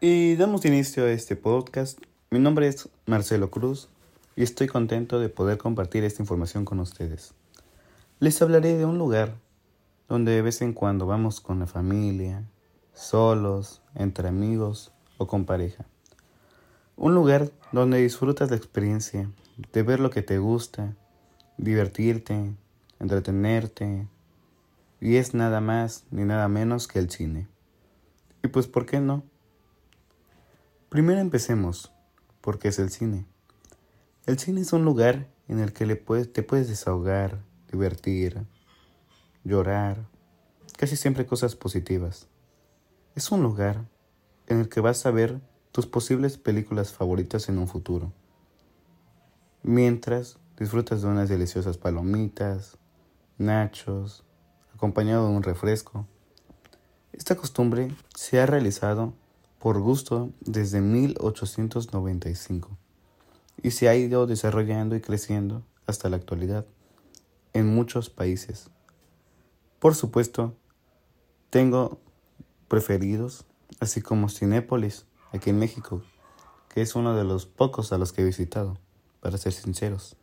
Y damos inicio a este podcast. Mi nombre es Marcelo Cruz y estoy contento de poder compartir esta información con ustedes. Les hablaré de un lugar donde de vez en cuando vamos con la familia, solos, entre amigos o con pareja. Un lugar donde disfrutas la experiencia de ver lo que te gusta, divertirte, entretenerte, y es nada más ni nada menos que el cine. Y pues, ¿por qué no? Primero empecemos, porque es el cine. El cine es un lugar en el que le puedes, te puedes desahogar, divertir, llorar, casi siempre cosas positivas. Es un lugar en el que vas a ver tus posibles películas favoritas en un futuro, mientras disfrutas de unas deliciosas palomitas, nachos, acompañado de un refresco. Esta costumbre se ha realizado por gusto desde 1895 y se ha ido desarrollando y creciendo hasta la actualidad en muchos países. Por supuesto, tengo preferidos, así como Cinépolis, aquí en México, que es uno de los pocos a los que he visitado, para ser sinceros.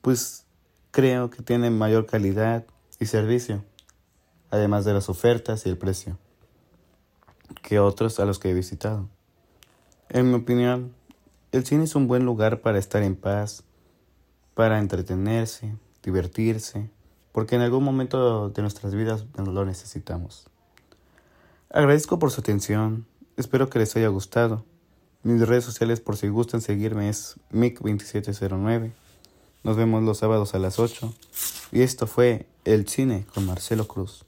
Pues creo que tiene mayor calidad y servicio, además de las ofertas y el precio que otros a los que he visitado. En mi opinión, el cine es un buen lugar para estar en paz, para entretenerse, divertirse, porque en algún momento de nuestras vidas lo necesitamos. Agradezco por su atención, espero que les haya gustado. Mis redes sociales por si gustan seguirme es mic2709. Nos vemos los sábados a las 8. Y esto fue El Cine con Marcelo Cruz.